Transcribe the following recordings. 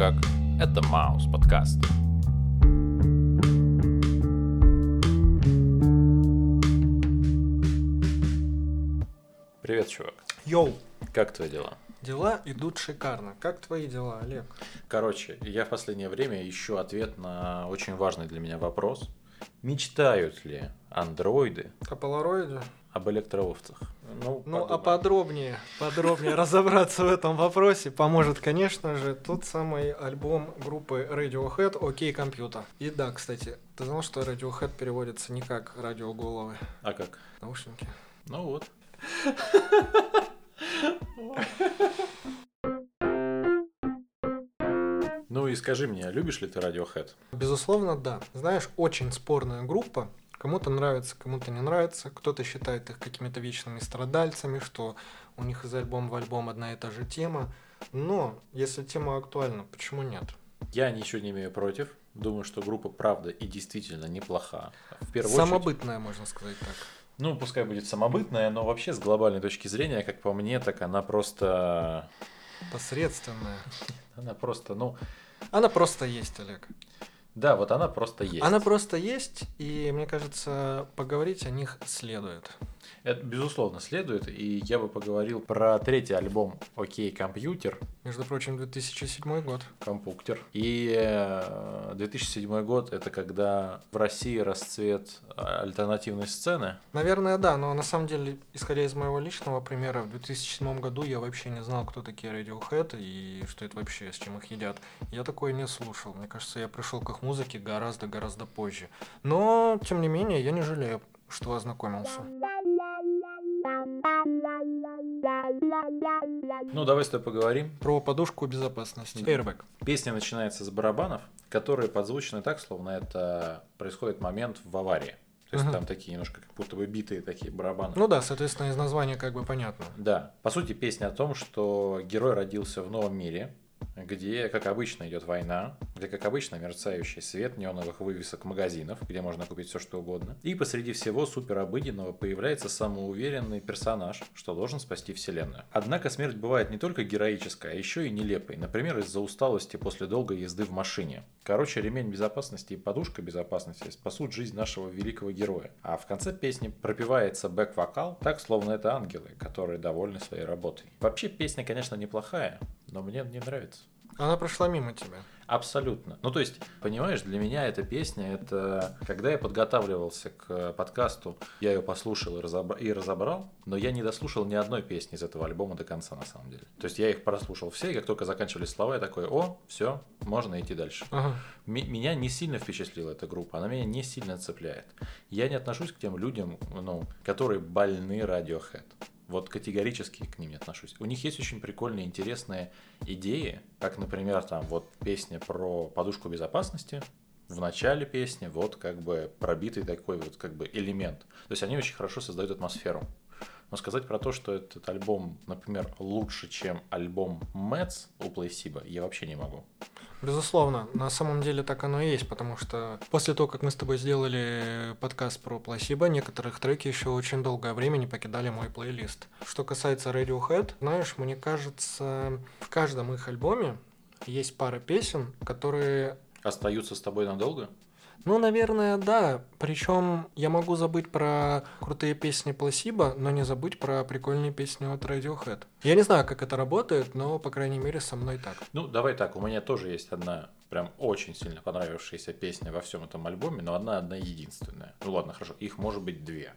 Как? Это Маус подкаст. Привет, чувак. Йоу, Как твои дела? дела идут шикарно. Как твои дела, Олег? Короче, я в последнее время ищу ответ на очень важный для меня вопрос. Мечтают ли андроиды О полароиде? об электроовцах? Ну, Ну, а подробнее, подробнее разобраться в этом вопросе поможет, конечно же, тот самый альбом группы Radiohead «Окей, компьютер». И да, кстати, ты знал, что Radiohead переводится не как радиоголовы? А как? Наушники. Ну вот. Ну и скажи мне, любишь ли ты Radiohead? Безусловно, да. Знаешь, очень спорная группа. Кому-то нравится, кому-то не нравится. Кто-то считает их какими-то вечными страдальцами, что у них из альбома в альбом одна и та же тема. Но, если тема актуальна, почему нет? Я ничего не имею против. Думаю, что группа правда и действительно неплоха. В первую очередь, Самобытная, можно сказать так. ну пускай будет самобытная, но вообще с глобальной точки зрения, как по мне, так она просто, Посредственная. она просто, ну, Она просто есть, Олег. Да, вот она просто есть. Она просто есть, и мне кажется, поговорить о них следует. Это безусловно следует, и я бы поговорил про третий альбом «Окей, компьютер», Между прочим, 2007 год. компьютер. И э, 2007 год это когда в России расцвет э, альтернативной сцены. Наверное, да, но на самом деле, исходя из моего личного примера, в 2007 году я вообще не знал, кто такие Radiohead и что это вообще, с чем их едят. Я такое не слушал. Мне кажется, я пришел к их музыке гораздо-гораздо позже. Но, тем не менее, я не жалею, что ознакомился. Ну, давай с тобой поговорим. Про подушку безопасности. Airbag. Песня начинается с барабанов, которые подзвучены так, словно это происходит момент в аварии. То есть Мгм. там такие немножко как будто бы битые такие барабаны. Ну да, соответственно, из названия как бы понятно. Да, по сути песня о том, что герой родился в новом мире, где, как обычно, идет война, где, как обычно, мерцающий свет неоновых вывесок магазинов, где можно купить все что угодно. И посреди всего суперобыденного появляется самоуверенный персонаж, что должен спасти вселенную. Однако смерть бывает не только героической, а еще и нелепой. Например, из-за усталости после долгой езды в машине. Короче, ремень безопасности и подушка безопасности спасут жизнь нашего великого героя. А в конце песни пропевается бэк-вокал, так словно это ангелы, которые довольны своей работой. Вообще песня, конечно, неплохая, но мне не нравится. Она прошла мимо тебя. Абсолютно. Ну, то есть, понимаешь, для меня эта песня, это когда я подготавливался к подкасту, я ее послушал и, разобра- и разобрал, но я не дослушал ни одной песни из этого альбома до конца, на самом деле. То есть, я их прослушал все, и как только заканчивались слова, я такой, о, все, можно идти дальше. Ага. Ми- Меня не сильно впечатлила эта группа, она меня не сильно цепляет. Я не отношусь к тем людям, ну, которые больны Radiohead. Вот категорически к ним не отношусь. У них есть очень прикольные, интересные идеи, как, например, там вот песня про подушку безопасности. В начале песни вот как бы пробитый такой вот как бы элемент. То есть они очень хорошо создают атмосферу. Но сказать про то, что этот альбом, например, лучше, чем альбом Mets у Placebo, я вообще не могу. Безусловно, на самом деле так оно и есть, потому что после того, как мы с тобой сделали подкаст про пласибо, некоторых треки еще очень долгое время не покидали мой плейлист. Что касается Radiohead, знаешь, мне кажется, в каждом их альбоме есть пара песен, которые Остаются с тобой надолго? Ну, наверное, да. Причем я могу забыть про крутые песни Пласиба, но не забыть про прикольные песни от Radiohead. Я не знаю, как это работает, но, по крайней мере, со мной так. Ну, давай так, у меня тоже есть одна прям очень сильно понравившаяся песня во всем этом альбоме, но одна одна единственная. Ну ладно, хорошо, их может быть две.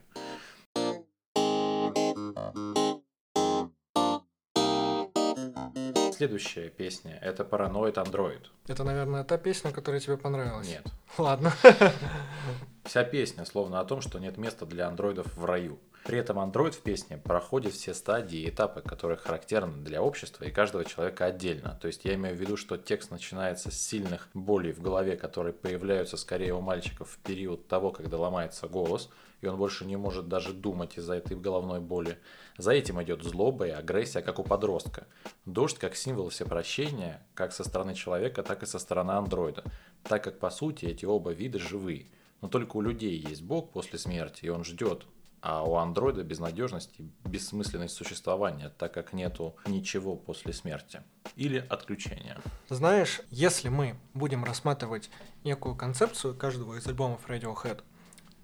Следующая песня это Paranoid Android. Это, наверное, та песня, которая тебе понравилась. Нет. Ладно. Вся песня словно о том, что нет места для андроидов в раю. При этом андроид в песне проходит все стадии и этапы, которые характерны для общества и каждого человека отдельно. То есть я имею в виду, что текст начинается с сильных болей в голове, которые появляются скорее у мальчиков в период того, когда ломается голос, и он больше не может даже думать из-за этой головной боли. За этим идет злоба и агрессия, как у подростка. Дождь как символ всепрощения, как со стороны человека, так и со стороны андроида, так как по сути эти оба вида живые. Но только у людей есть Бог после смерти, и он ждет а у андроида безнадежность и бессмысленность существования, так как нету ничего после смерти или отключения. Знаешь, если мы будем рассматривать некую концепцию каждого из альбомов Radiohead,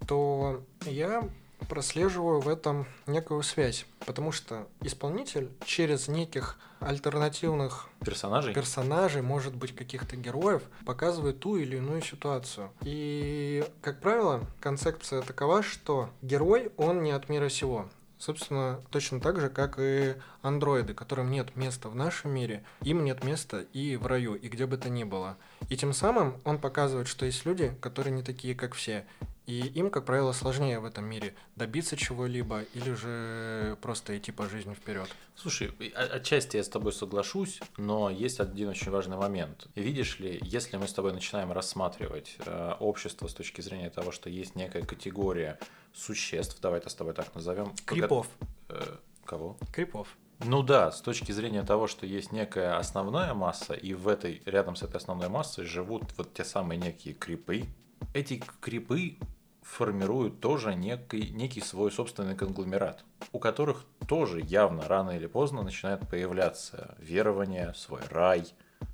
то я прослеживаю в этом некую связь, потому что исполнитель через неких альтернативных персонажей, персонажей, может быть, каких-то героев, показывает ту или иную ситуацию. И, как правило, концепция такова, что герой, он не от мира сего. Собственно, точно так же, как и андроиды, которым нет места в нашем мире, им нет места и в раю, и где бы то ни было. И тем самым он показывает, что есть люди, которые не такие, как все. И им, как правило, сложнее в этом мире добиться чего-либо или же просто идти по жизни вперед. Слушай, отчасти я с тобой соглашусь, но есть один очень важный момент. Видишь ли, если мы с тобой начинаем рассматривать э, общество с точки зрения того, что есть некая категория существ, давай это с тобой так назовем. Крипов. Э, кого? Крипов. Ну да, с точки зрения того, что есть некая основная масса, и в этой, рядом с этой основной массой живут вот те самые некие крипы. Эти крипы формируют тоже некий, некий свой собственный конгломерат, у которых тоже явно рано или поздно начинает появляться верование, свой рай,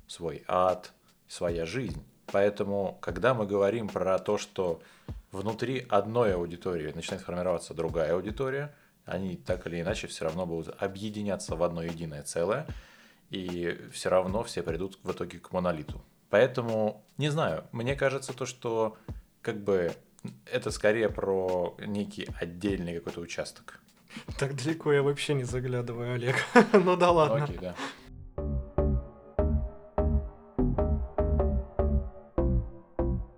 свой ад, своя жизнь. Поэтому, когда мы говорим про то, что внутри одной аудитории начинает формироваться другая аудитория, они так или иначе все равно будут объединяться в одно единое целое, и все равно все придут в итоге к монолиту. Поэтому, не знаю, мне кажется то, что как бы это скорее про некий отдельный какой-то участок. Так далеко я вообще не заглядываю, Олег. ну да ладно. Окей, да.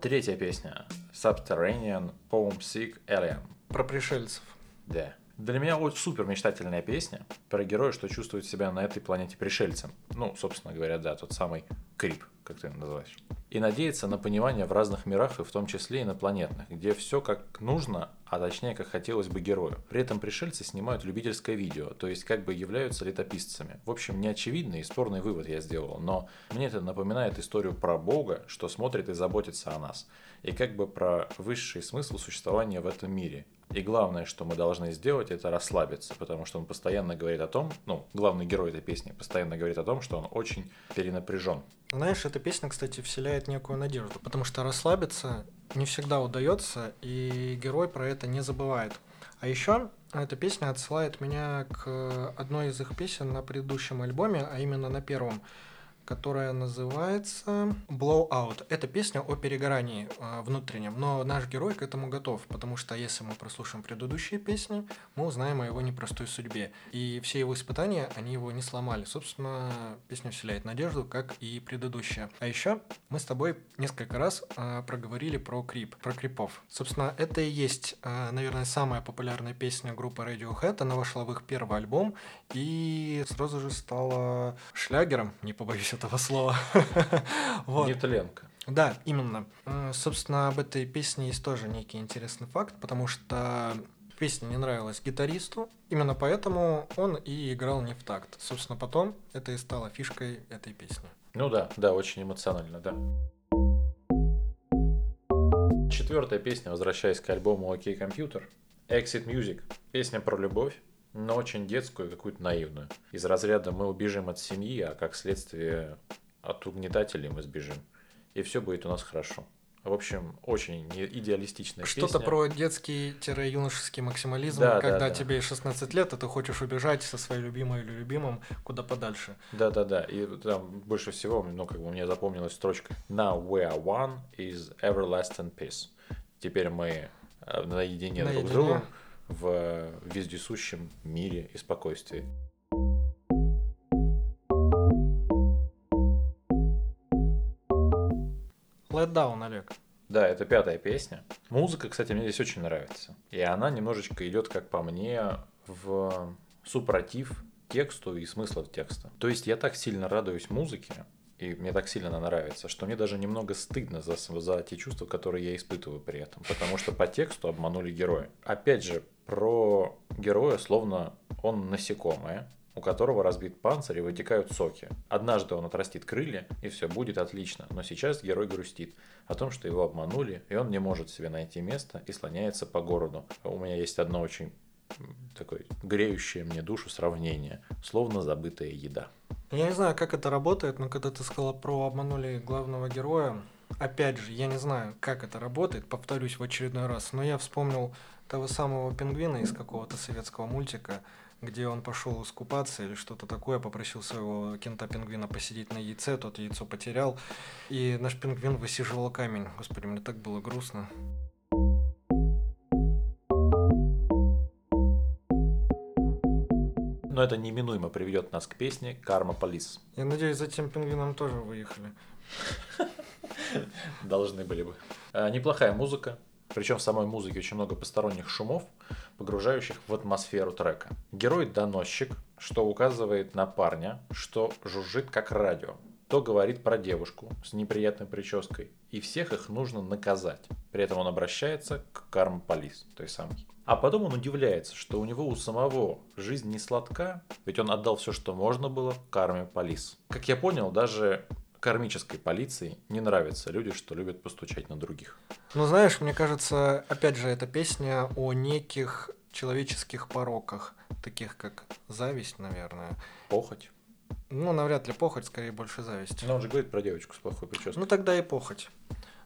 Третья песня. Subterranean Homesick Alien. Про пришельцев. Да. Для меня вот супер мечтательная песня про героя, что чувствует себя на этой планете пришельцем. Ну, собственно говоря, да, тот самый Крип, как ты его называешь и надеяться на понимание в разных мирах, и в том числе инопланетных, где все как нужно, а точнее как хотелось бы герою. При этом пришельцы снимают любительское видео, то есть как бы являются летописцами. В общем, неочевидный и спорный вывод я сделал, но мне это напоминает историю про Бога, что смотрит и заботится о нас, и как бы про высший смысл существования в этом мире. И главное, что мы должны сделать, это расслабиться, потому что он постоянно говорит о том, ну, главный герой этой песни постоянно говорит о том, что он очень перенапряжен. Знаешь, эта песня, кстати, вселяет некую надежду, потому что расслабиться не всегда удается, и герой про это не забывает. А еще эта песня отсылает меня к одной из их песен на предыдущем альбоме, а именно на первом которая называется Blowout. Это песня о перегорании э, внутреннем, но наш герой к этому готов, потому что если мы прослушаем предыдущие песни, мы узнаем о его непростой судьбе. И все его испытания, они его не сломали. Собственно, песня вселяет надежду, как и предыдущая. А еще мы с тобой несколько раз э, проговорили про крип, про крипов. Собственно, это и есть, э, наверное, самая популярная песня группы Radiohead. Она вошла в их первый альбом и сразу же стала шлягером, не побоюсь этого слова. вот. Нетленко. Да, именно. Собственно, об этой песне есть тоже некий интересный факт, потому что песня не нравилась гитаристу, именно поэтому он и играл не в такт. Собственно, потом это и стало фишкой этой песни. Ну да, да, очень эмоционально, да. Четвертая песня, возвращаясь к альбому «Окей, компьютер». Exit Music. Песня про любовь но очень детскую, какую-то наивную. Из разряда мы убежим от семьи, а как следствие от угнетателей мы сбежим. И все будет у нас хорошо. В общем, очень идеалистичная Что-то про детский-юношеский максимализм, да, когда да, да. тебе 16 лет, и ты хочешь убежать со своей любимой или любимым куда подальше. Да-да-да, и там больше всего, ну, как бы мне запомнилась строчка «Now we are one is everlasting peace». Теперь мы э, наедине, наедине. друг с другом, в вездесущем мире и спокойствии. Let Down, Олег. Да, это пятая песня. Музыка, кстати, мне здесь очень нравится. И она немножечко идет, как по мне, в супротив тексту и смысла текста. То есть я так сильно радуюсь музыке, и мне так сильно она нравится, что мне даже немного стыдно за, за те чувства, которые я испытываю при этом, потому что по тексту обманули героя. Опять же, про героя, словно он насекомое, у которого разбит панцирь и вытекают соки. Однажды он отрастит крылья, и все будет отлично, но сейчас герой грустит о том, что его обманули, и он не может себе найти место и слоняется по городу. У меня есть одно очень такое греющее мне душу сравнение, словно забытая еда. Я не знаю, как это работает, но когда ты сказал про обманули главного героя, опять же, я не знаю, как это работает, повторюсь в очередной раз, но я вспомнил того самого пингвина из какого-то советского мультика, где он пошел искупаться или что-то такое, попросил своего кента-пингвина посидеть на яйце, тот яйцо потерял, и наш пингвин высиживал камень. Господи, мне так было грустно. Но это неминуемо приведет нас к песне «Карма Полис». Я надеюсь, за тем пингвином тоже выехали. Должны были бы. А, неплохая музыка, причем в самой музыке очень много посторонних шумов, погружающих в атмосферу трека. Герой доносчик, что указывает на парня, что жужжит как радио. То говорит про девушку с неприятной прической, и всех их нужно наказать. При этом он обращается к карм полис, той самой. А потом он удивляется, что у него у самого жизнь не сладка, ведь он отдал все, что можно было, карме полис. Как я понял, даже кармической полиции не нравятся люди, что любят постучать на других. Ну, знаешь, мне кажется, опять же, эта песня о неких человеческих пороках, таких как зависть, наверное. Похоть. Ну, навряд ли похоть, скорее больше зависть. Но он же говорит про девочку с плохой прической. Ну, тогда и похоть.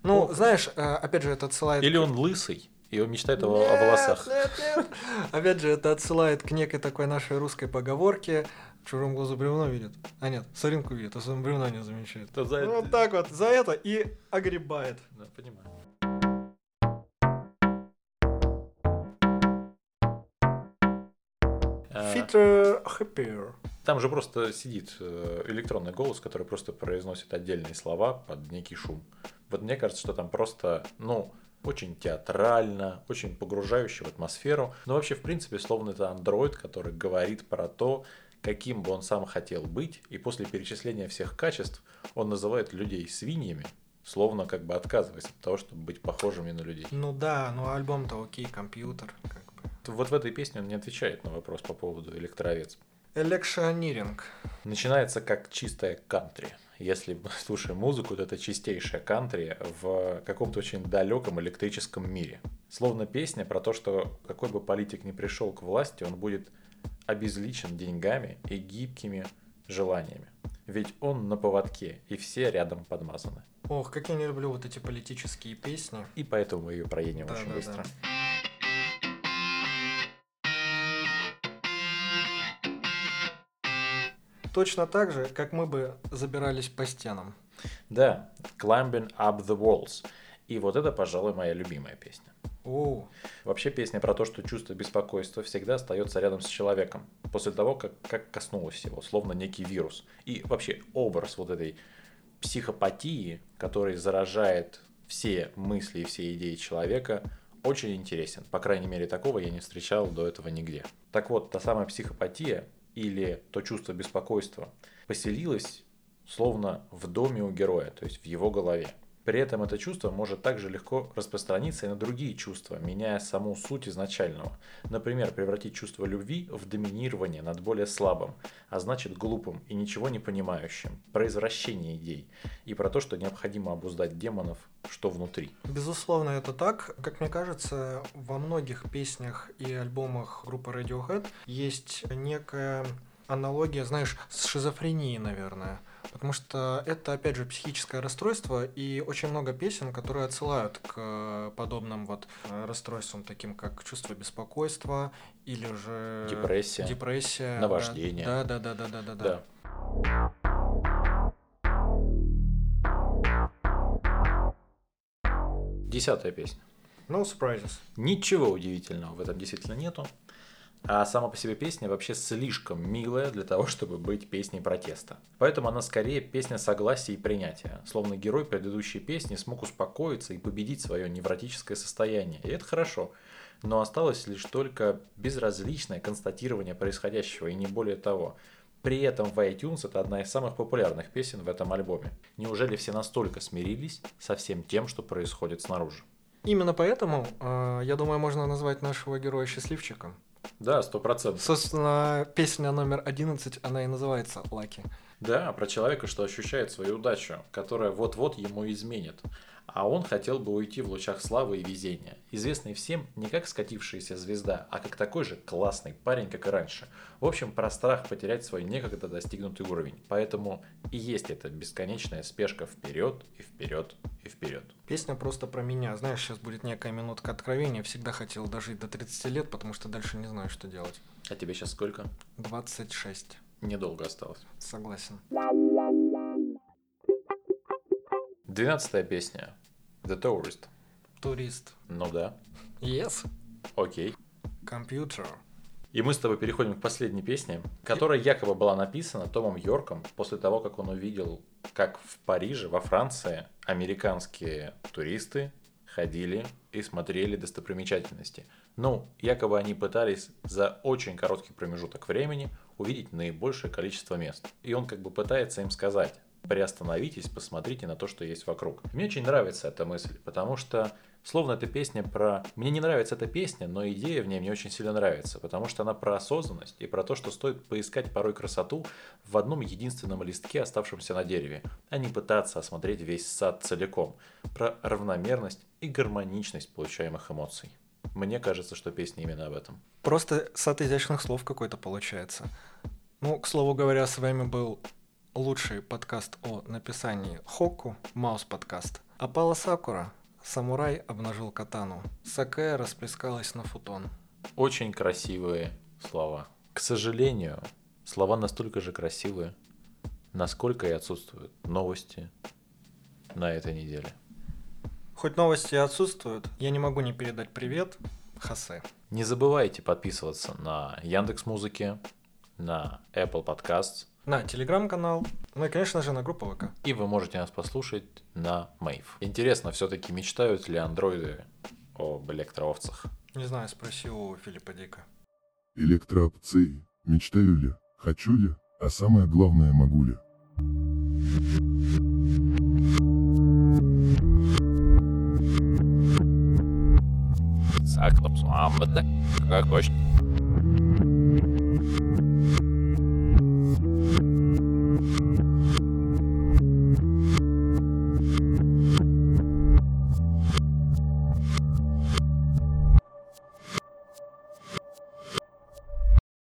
Ну, похоть. знаешь, э, опять же, это отсылает... Или он лысый, и он мечтает нет, о волосах. Нет, нет. Опять же, это отсылает к некой такой нашей русской поговорке в чужом глазу бревно видит. А нет, соринку видит, а сам бревна не замечает. То за ну, вот так вот, за это и огребает. Да, понимаю. Fitter happier. Там же просто сидит э, электронный голос, который просто произносит отдельные слова под некий шум. Вот мне кажется, что там просто, ну, очень театрально, очень погружающе в атмосферу. Но вообще, в принципе, словно это андроид, который говорит про то, каким бы он сам хотел быть, и после перечисления всех качеств он называет людей свиньями, словно как бы отказываясь от того, чтобы быть похожими на людей. Ну да, ну альбом-то окей, компьютер, как бы. Вот в этой песне он не отвечает на вопрос по поводу электровец. Элекшиониринг. Начинается как чистая кантри. Если мы слушаем музыку, то это чистейшая кантри в каком-то очень далеком электрическом мире. Словно песня про то, что какой бы политик ни пришел к власти, он будет обезличен деньгами и гибкими желаниями. Ведь он на поводке, и все рядом подмазаны. Ох, как я не люблю вот эти политические песни. И поэтому мы ее проедем да, очень да, быстро. Да. Точно так же, как мы бы забирались по стенам. Да, Climbing Up the Walls. И вот это, пожалуй, моя любимая песня. О. Вообще песня про то, что чувство беспокойства всегда остается рядом с человеком, после того, как, как коснулось его, словно некий вирус. И вообще образ вот этой психопатии, который заражает все мысли и все идеи человека, очень интересен. По крайней мере, такого я не встречал до этого нигде. Так вот, та самая психопатия или то чувство беспокойства поселилось словно в доме у героя, то есть в его голове. При этом это чувство может также легко распространиться и на другие чувства, меняя саму суть изначального. Например, превратить чувство любви в доминирование над более слабым, а значит глупым и ничего не понимающим, про извращение идей и про то, что необходимо обуздать демонов, что внутри. Безусловно, это так. Как мне кажется, во многих песнях и альбомах группы Radiohead есть некая аналогия, знаешь, с шизофренией, наверное. Потому что это, опять же, психическое расстройство, и очень много песен, которые отсылают к подобным вот э, расстройствам, таким как чувство беспокойства или же депрессия, депрессия наваждение. Да, да, да, да, да, да. да. Десятая песня. No surprises. Ничего удивительного в этом действительно нету. А сама по себе песня вообще слишком милая для того, чтобы быть песней протеста. Поэтому она скорее песня согласия и принятия. Словно герой предыдущей песни смог успокоиться и победить свое невротическое состояние. И это хорошо. Но осталось лишь только безразличное констатирование происходящего и не более того. При этом в iTunes это одна из самых популярных песен в этом альбоме. Неужели все настолько смирились со всем тем, что происходит снаружи? Именно поэтому, э, я думаю, можно назвать нашего героя счастливчиком. Да, сто процентов. Собственно, песня номер 11, она и называется «Лаки». Да, про человека, что ощущает свою удачу, которая вот-вот ему изменит. А он хотел бы уйти в лучах славы и везения. Известный всем не как скатившаяся звезда, а как такой же классный парень, как и раньше. В общем, про страх потерять свой некогда достигнутый уровень. Поэтому и есть эта бесконечная спешка вперед и вперед и вперед. Песня просто про меня. Знаешь, сейчас будет некая минутка откровения. Всегда хотел дожить до 30 лет, потому что дальше не знаю, что делать. А тебе сейчас сколько? 26. Недолго осталось. Согласен. Двенадцатая песня. The Tourist. Турист. Ну да. Yes. Окей. Компьютер. И мы с тобой переходим к последней песне, которая якобы была написана Томом Йорком после того, как он увидел, как в Париже, во Франции, американские туристы ходили и смотрели достопримечательности. Ну, якобы они пытались за очень короткий промежуток времени увидеть наибольшее количество мест. И он как бы пытается им сказать, приостановитесь, посмотрите на то, что есть вокруг. Мне очень нравится эта мысль, потому что словно эта песня про... Мне не нравится эта песня, но идея в ней мне очень сильно нравится, потому что она про осознанность и про то, что стоит поискать порой красоту в одном единственном листке, оставшемся на дереве, а не пытаться осмотреть весь сад целиком. Про равномерность и гармоничность получаемых эмоций. Мне кажется, что песня именно об этом. Просто сад изящных слов какой-то получается. Ну, к слову говоря, с вами был лучший подкаст о написании Хоку, Маус подкаст. Апала Сакура, самурай обнажил катану. Сакая расплескалась на футон. Очень красивые слова. К сожалению, слова настолько же красивые, насколько и отсутствуют новости на этой неделе. Хоть новости отсутствуют, я не могу не передать привет Хасе. Не забывайте подписываться на Яндекс Музыки, на Apple Podcasts, На телеграм-канал, ну и, конечно же, на группу ВК. и вы можете нас послушать на Мейв. Интересно, все-таки мечтают ли андроиды об электроовцах? Не знаю, спроси у Филиппа Дика. Электроопции. Мечтаю ли, хочу ли, а самое главное могу ли. Aklapsmamada. Kakoş.